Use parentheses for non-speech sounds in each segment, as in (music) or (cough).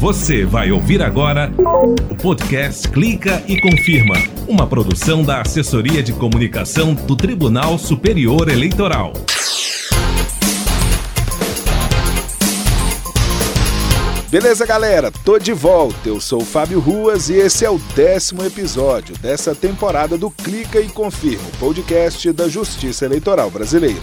Você vai ouvir agora o podcast Clica e Confirma, uma produção da Assessoria de Comunicação do Tribunal Superior Eleitoral. Beleza, galera? Tô de volta. Eu sou o Fábio Ruas e esse é o décimo episódio dessa temporada do Clica e Confirma, podcast da Justiça Eleitoral Brasileira.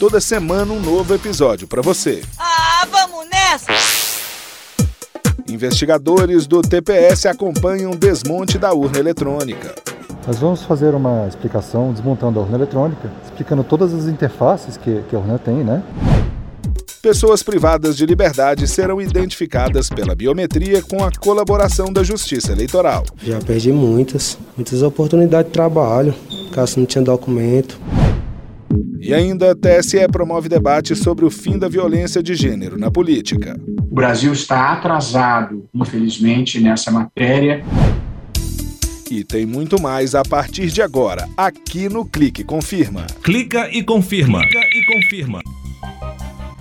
Toda semana um novo episódio para você. Ah, vamos nessa! Investigadores do TPS acompanham o desmonte da urna eletrônica. Nós vamos fazer uma explicação desmontando a urna eletrônica, explicando todas as interfaces que, que a urna tem, né? Pessoas privadas de liberdade serão identificadas pela biometria com a colaboração da Justiça Eleitoral. Já perdi muitas, muitas oportunidades de trabalho, caso não tinha documento. E ainda, a TSE promove debate sobre o fim da violência de gênero na política. O Brasil está atrasado, infelizmente, nessa matéria. E tem muito mais a partir de agora, aqui no Clique Confirma. Clica e confirma. Clica e confirma.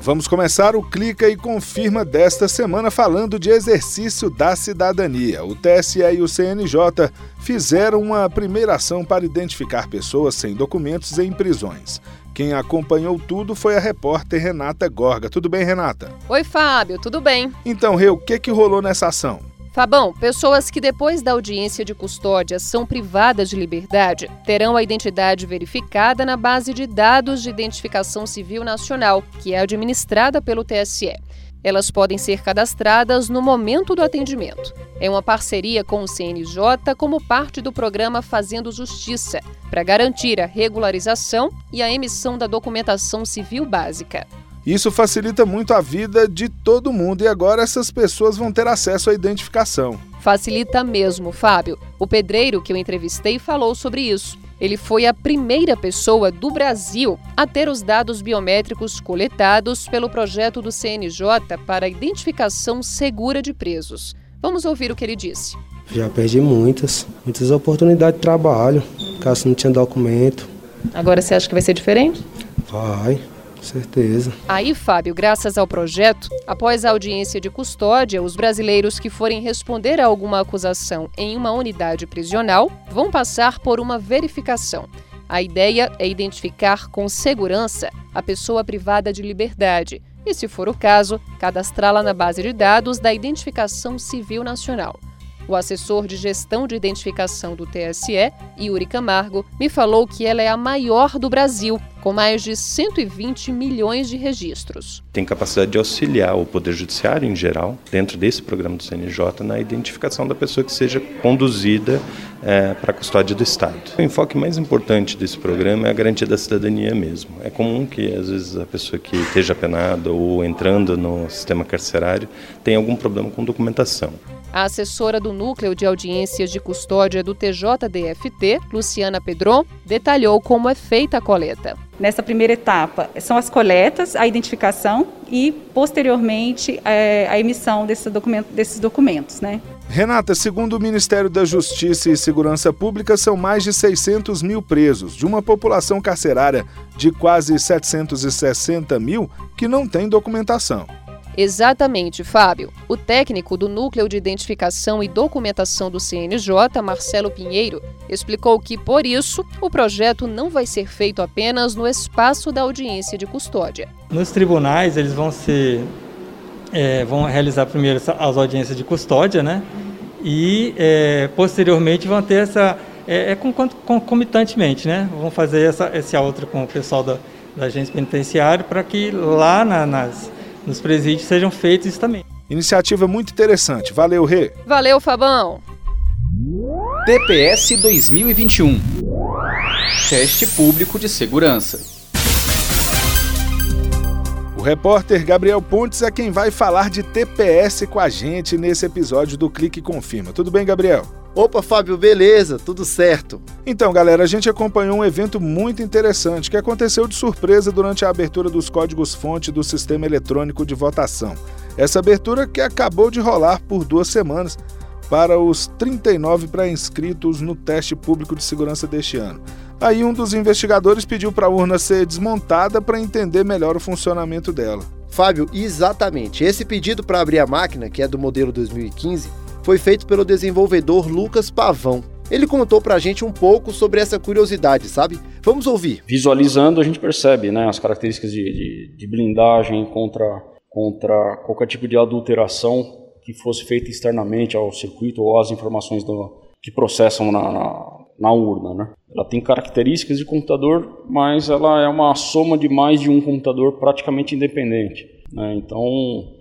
Vamos começar o Clica e Confirma desta semana falando de exercício da cidadania. O TSE e o CNJ fizeram uma primeira ação para identificar pessoas sem documentos em prisões. Quem acompanhou tudo foi a repórter Renata Gorga. Tudo bem, Renata? Oi, Fábio, tudo bem? Então, Rê, o que, que rolou nessa ação? Fabão, pessoas que depois da audiência de custódia são privadas de liberdade terão a identidade verificada na base de dados de identificação civil nacional, que é administrada pelo TSE. Elas podem ser cadastradas no momento do atendimento. É uma parceria com o CNJ como parte do programa Fazendo Justiça, para garantir a regularização e a emissão da documentação civil básica. Isso facilita muito a vida de todo mundo e agora essas pessoas vão ter acesso à identificação. Facilita mesmo, Fábio. O pedreiro que eu entrevistei falou sobre isso. Ele foi a primeira pessoa do Brasil a ter os dados biométricos coletados pelo projeto do CNJ para a identificação segura de presos. Vamos ouvir o que ele disse. Já perdi muitas, muitas oportunidades de trabalho, caso não tinha documento. Agora você acha que vai ser diferente? Vai, certeza. Aí, Fábio, graças ao projeto, após a audiência de custódia, os brasileiros que forem responder a alguma acusação em uma unidade prisional vão passar por uma verificação. A ideia é identificar com segurança a pessoa privada de liberdade e, se for o caso, cadastrá-la na base de dados da Identificação Civil Nacional. O assessor de gestão de identificação do TSE, Yuri Camargo, me falou que ela é a maior do Brasil, com mais de 120 milhões de registros. Tem capacidade de auxiliar o Poder Judiciário em geral, dentro desse programa do CNJ, na identificação da pessoa que seja conduzida é, para a custódia do Estado. O enfoque mais importante desse programa é a garantia da cidadania mesmo. É comum que, às vezes, a pessoa que esteja penada ou entrando no sistema carcerário tenha algum problema com documentação. A assessora do Núcleo de Audiências de Custódia do TJDFT, Luciana Pedron, detalhou como é feita a coleta. Nessa primeira etapa, são as coletas, a identificação e, posteriormente, é, a emissão desse documento, desses documentos. Né? Renata, segundo o Ministério da Justiça e Segurança Pública, são mais de 600 mil presos, de uma população carcerária de quase 760 mil que não tem documentação. Exatamente, Fábio. O técnico do Núcleo de Identificação e Documentação do CNJ, Marcelo Pinheiro, explicou que, por isso, o projeto não vai ser feito apenas no espaço da audiência de custódia. Nos tribunais, eles vão ser. É, vão realizar primeiro as audiências de custódia, né? E é, posteriormente vão ter essa. É, é concomitantemente, né? Vão fazer essa, essa outra com o pessoal da, da agência penitenciária para que lá na, nas nos presídios sejam feitos isso também. Iniciativa muito interessante. Valeu, Rê. Valeu, Fabão. TPS 2021 Teste Público de Segurança. O repórter Gabriel Pontes é quem vai falar de TPS com a gente nesse episódio do Clique Confirma. Tudo bem, Gabriel? Opa, Fábio, beleza, tudo certo. Então, galera, a gente acompanhou um evento muito interessante que aconteceu de surpresa durante a abertura dos códigos-fonte do sistema eletrônico de votação. Essa abertura que acabou de rolar por duas semanas para os 39 pré-inscritos no teste público de segurança deste ano. Aí um dos investigadores pediu para a urna ser desmontada para entender melhor o funcionamento dela. Fábio, exatamente. Esse pedido para abrir a máquina, que é do modelo 2015, foi feito pelo desenvolvedor Lucas Pavão. Ele contou pra gente um pouco sobre essa curiosidade, sabe? Vamos ouvir. Visualizando, a gente percebe né, as características de, de, de blindagem contra, contra qualquer tipo de adulteração que fosse feita externamente ao circuito ou às informações do, que processam na, na, na, urna. Né? Ela tem características de computador, mas ela é uma soma de mais de um computador praticamente independente. Né? Então,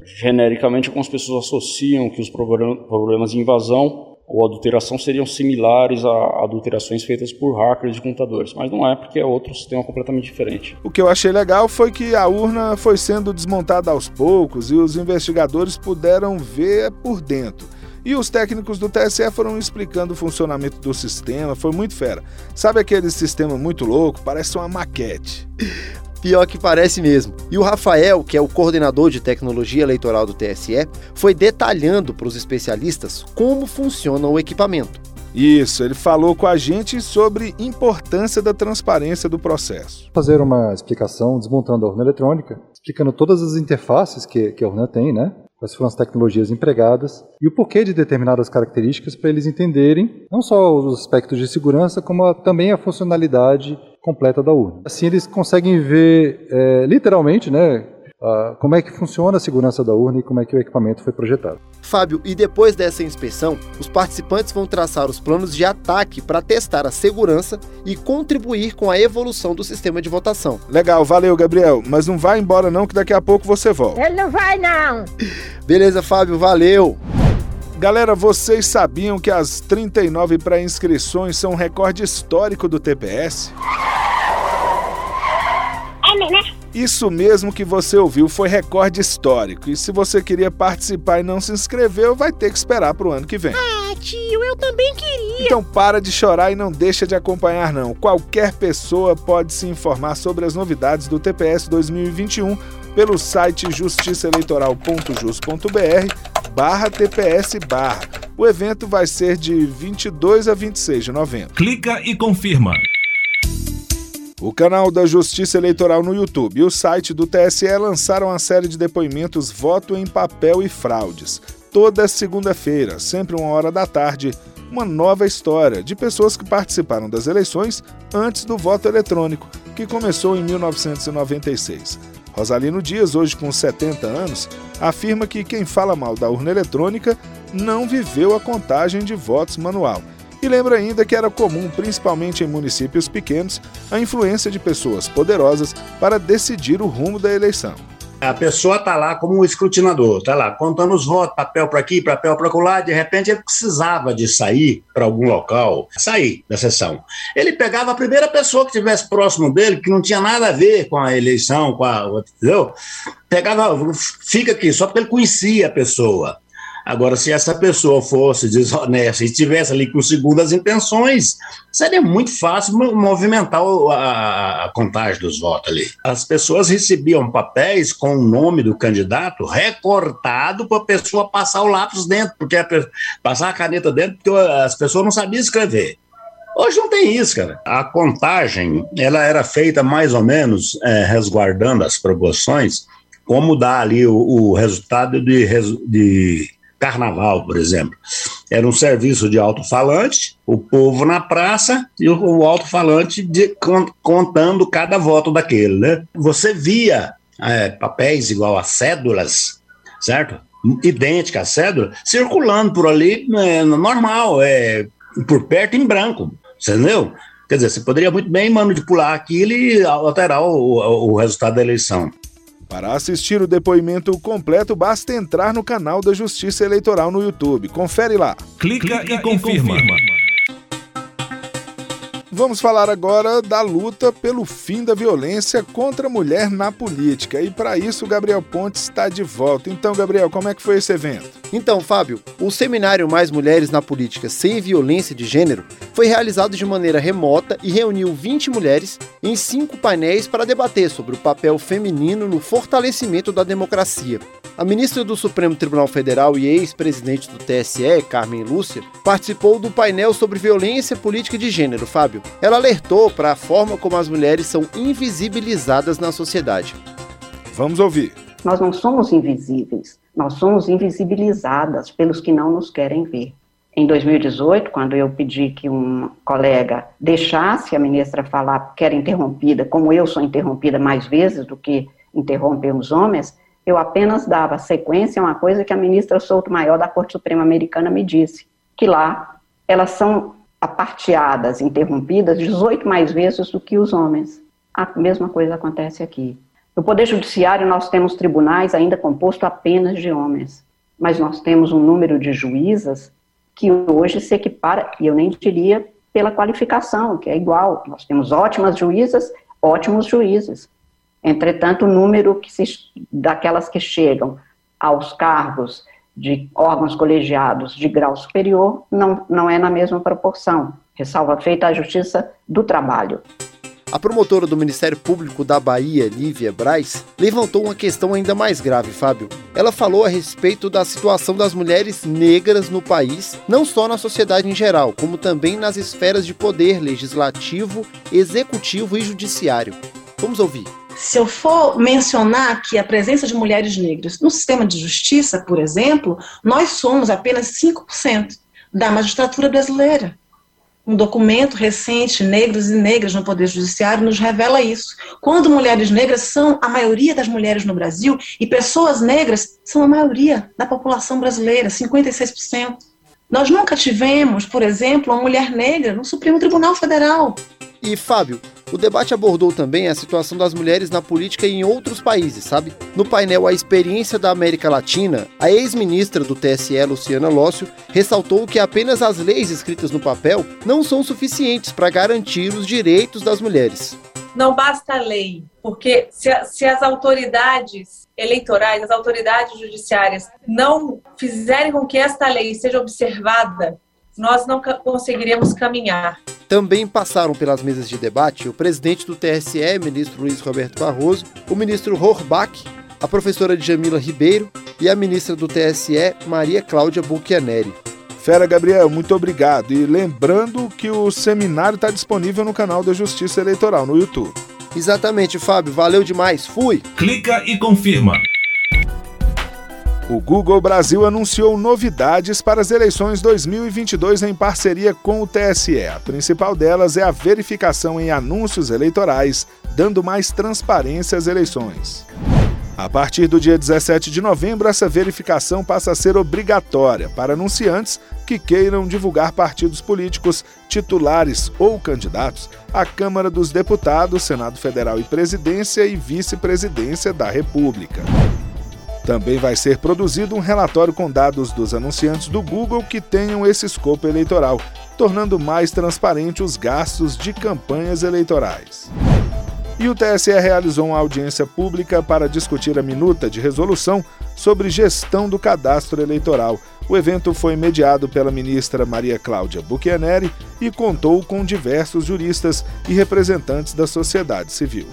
genericamente, algumas pessoas associam que os problemas de invasão ou adulteração seriam similares a adulterações feitas por hackers de computadores, mas não é porque é outro sistema completamente diferente. O que eu achei legal foi que a urna foi sendo desmontada aos poucos e os investigadores puderam ver por dentro. E os técnicos do TSE foram explicando o funcionamento do sistema, foi muito fera. Sabe aquele sistema muito louco? Parece uma maquete. (laughs) Pior que parece mesmo. E o Rafael, que é o coordenador de tecnologia eleitoral do TSE, foi detalhando para os especialistas como funciona o equipamento. Isso, ele falou com a gente sobre importância da transparência do processo. Fazer uma explicação desmontando a urna eletrônica, explicando todas as interfaces que, que a urna tem, né? Quais foram as tecnologias empregadas e o porquê de determinadas características para eles entenderem não só os aspectos de segurança, como também a funcionalidade completa da urna. Assim eles conseguem ver é, literalmente, né, Uh, como é que funciona a segurança da urna e como é que o equipamento foi projetado. Fábio, e depois dessa inspeção, os participantes vão traçar os planos de ataque para testar a segurança e contribuir com a evolução do sistema de votação. Legal, valeu, Gabriel. Mas não vai embora não, que daqui a pouco você volta. Ele não vai não. (laughs) Beleza, Fábio, valeu. Galera, vocês sabiam que as 39 pré-inscrições são um recorde histórico do TPS? Né? Isso mesmo que você ouviu foi recorde histórico. E se você queria participar e não se inscreveu, vai ter que esperar para o ano que vem. Ah, tio, eu também queria. Então para de chorar e não deixa de acompanhar não. Qualquer pessoa pode se informar sobre as novidades do TPS 2021 pelo site justiçaeleitoral.jus.br barra TPS barra. O evento vai ser de 22 a 26 de novembro. Clica e confirma. O canal da Justiça Eleitoral no YouTube e o site do TSE lançaram a série de depoimentos Voto em Papel e Fraudes. Toda segunda-feira, sempre uma hora da tarde, uma nova história de pessoas que participaram das eleições antes do voto eletrônico, que começou em 1996. Rosalino Dias, hoje com 70 anos, afirma que quem fala mal da urna eletrônica não viveu a contagem de votos manual. E lembra ainda que era comum, principalmente em municípios pequenos, a influência de pessoas poderosas para decidir o rumo da eleição. A pessoa está lá como um escrutinador, está lá contando os votos, papel para aqui, papel para lá. De repente ele precisava de sair para algum local, sair da sessão. Ele pegava a primeira pessoa que estivesse próximo dele, que não tinha nada a ver com a eleição, com a, entendeu? Pegava, fica aqui, só porque ele conhecia a pessoa. Agora, se essa pessoa fosse desonesta e estivesse ali com segundas intenções, seria muito fácil movimentar a, contagem dos votos ali. As pessoas recebiam papéis com o nome do candidato recortado para a pessoa passar o lápis dentro, porque a, passar a caneta dentro, porque as pessoas não sabiam escrever. Hoje não tem isso, cara. A contagem, ela era feita mais ou menos é, resguardando as proporções, como dá ali o, o resultado de, de carnaval, por exemplo. Era um serviço de alto-falante, o povo na praça e o, alto-falante contando cada voto daquele, né? Você via é, papéis igual a cédulas, certo? Idêntica à cédula, circulando por ali, é, normal, é, por perto em branco, entendeu? Quer dizer, você poderia muito bem manipular aquilo e alterar o, o, o resultado da eleição. Para assistir o depoimento completo, basta entrar no canal da Justiça Eleitoral no YouTube. Confere lá. Clica, Clica e, confirma. e confirma. Vamos falar agora da luta pelo fim da violência contra a mulher na política. E para isso, Gabriel Pontes está de volta. Então, Gabriel, como é que foi esse evento? Então, Fábio, o seminário Mais Mulheres na Política Sem Violência de Gênero foi realizado de maneira remota e reuniu 20 mulheres em cinco painéis para debater sobre o papel feminino no fortalecimento da democracia. A ministra do Supremo Tribunal Federal e ex-presidente do TSE, Carmen Lúcia, participou do painel sobre violência política de gênero, Fábio. Ela alertou para a forma como as mulheres são invisibilizadas na sociedade. Vamos ouvir. Nós não somos invisíveis, nós somos invisibilizadas pelos que não nos querem ver. Em 2018, quando eu pedi que um colega deixasse a ministra falar porque era interrompida, como eu sou interrompida mais vezes do que interrompem os homens, eu apenas dava sequência a uma coisa que a ministra Souto Maior da Corte Suprema Americana me disse, que lá elas são aparteadas, interrompidas 18 mais vezes do que os homens. A mesma coisa acontece aqui. No Poder Judiciário, nós temos tribunais ainda composto apenas de homens, mas nós temos um número de juízas que hoje se equipara, e eu nem diria pela qualificação, que é igual. Nós temos ótimas juízas, ótimos juízes. Entretanto, o número que se, daquelas que chegam aos cargos de órgãos colegiados de grau superior não, não é na mesma proporção. Ressalva feita a Justiça do Trabalho. A promotora do Ministério Público da Bahia, Lívia Braz, levantou uma questão ainda mais grave, Fábio. Ela falou a respeito da situação das mulheres negras no país, não só na sociedade em geral, como também nas esferas de poder legislativo, executivo e judiciário. Vamos ouvir. Se eu for mencionar que a presença de mulheres negras no sistema de justiça, por exemplo, nós somos apenas 5% da magistratura brasileira. Um documento recente, Negros e Negras no Poder Judiciário, nos revela isso. Quando mulheres negras são a maioria das mulheres no Brasil e pessoas negras são a maioria da população brasileira, 56%. Nós nunca tivemos, por exemplo, uma mulher negra no Supremo Tribunal Federal. E, Fábio, o debate abordou também a situação das mulheres na política em outros países, sabe? No painel A Experiência da América Latina, a ex-ministra do TSE, Luciana Lócio, ressaltou que apenas as leis escritas no papel não são suficientes para garantir os direitos das mulheres. Não basta a lei, porque se, se as autoridades eleitorais, as autoridades judiciárias não fizerem com que esta lei seja observada, nós não conseguiremos caminhar. Também passaram pelas mesas de debate o presidente do TSE, ministro Luiz Roberto Barroso, o ministro Horbach, a professora Jamila Ribeiro e a ministra do TSE, Maria Cláudia Bucchianeri. Fera Gabriel, muito obrigado. E lembrando que o seminário está disponível no canal da Justiça Eleitoral no YouTube. Exatamente, Fábio. Valeu demais. Fui. Clica e confirma. O Google Brasil anunciou novidades para as eleições 2022 em parceria com o TSE. A principal delas é a verificação em anúncios eleitorais, dando mais transparência às eleições. A partir do dia 17 de novembro, essa verificação passa a ser obrigatória para anunciantes que queiram divulgar partidos políticos, titulares ou candidatos à Câmara dos Deputados, Senado Federal e Presidência e Vice-Presidência da República. Também vai ser produzido um relatório com dados dos anunciantes do Google que tenham esse escopo eleitoral, tornando mais transparente os gastos de campanhas eleitorais. E o TSE realizou uma audiência pública para discutir a minuta de resolução sobre gestão do cadastro eleitoral. O evento foi mediado pela ministra Maria Cláudia Buchianeri e contou com diversos juristas e representantes da sociedade civil.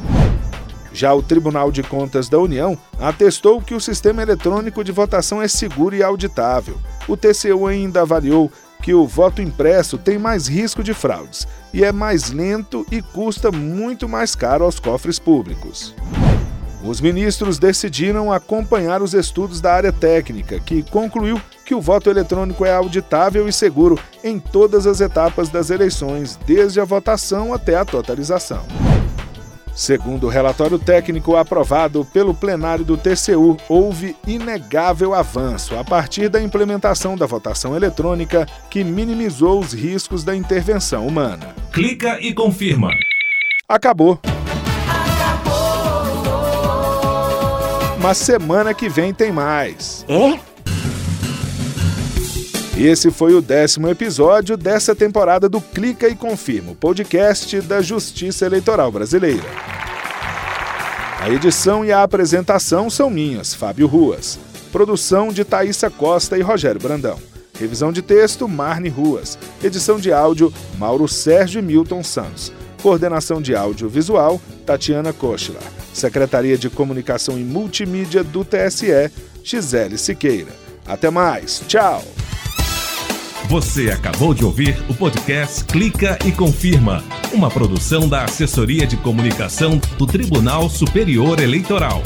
Já o Tribunal de Contas da União atestou que o sistema eletrônico de votação é seguro e auditável. O TCU ainda avaliou que o voto impresso tem mais risco de fraudes e é mais lento e custa muito mais caro aos cofres públicos. Os ministros decidiram acompanhar os estudos da área técnica, que concluiu que o voto eletrônico é auditável e seguro em todas as etapas das eleições, desde a votação até a totalização. Segundo o relatório técnico aprovado pelo plenário do TCU, houve inegável avanço a partir da implementação da votação eletrônica que minimizou os riscos da intervenção humana. Clica e confirma. Acabou. Mas semana que vem tem mais. É? Esse foi o décimo episódio dessa temporada do Clica e Confirma, podcast da Justiça Eleitoral Brasileira. A edição e a apresentação são minhas, Fábio Ruas. Produção de Thaisa Costa e Rogério Brandão. Revisão de texto, Marne Ruas. Edição de áudio, Mauro Sérgio e Milton Santos. Coordenação de áudio visual, Tatiana Kochler. Secretaria de Comunicação e Multimídia do TSE, Gisele Siqueira. Até mais. Tchau. Você acabou de ouvir o podcast Clica e Confirma, uma produção da Assessoria de Comunicação do Tribunal Superior Eleitoral.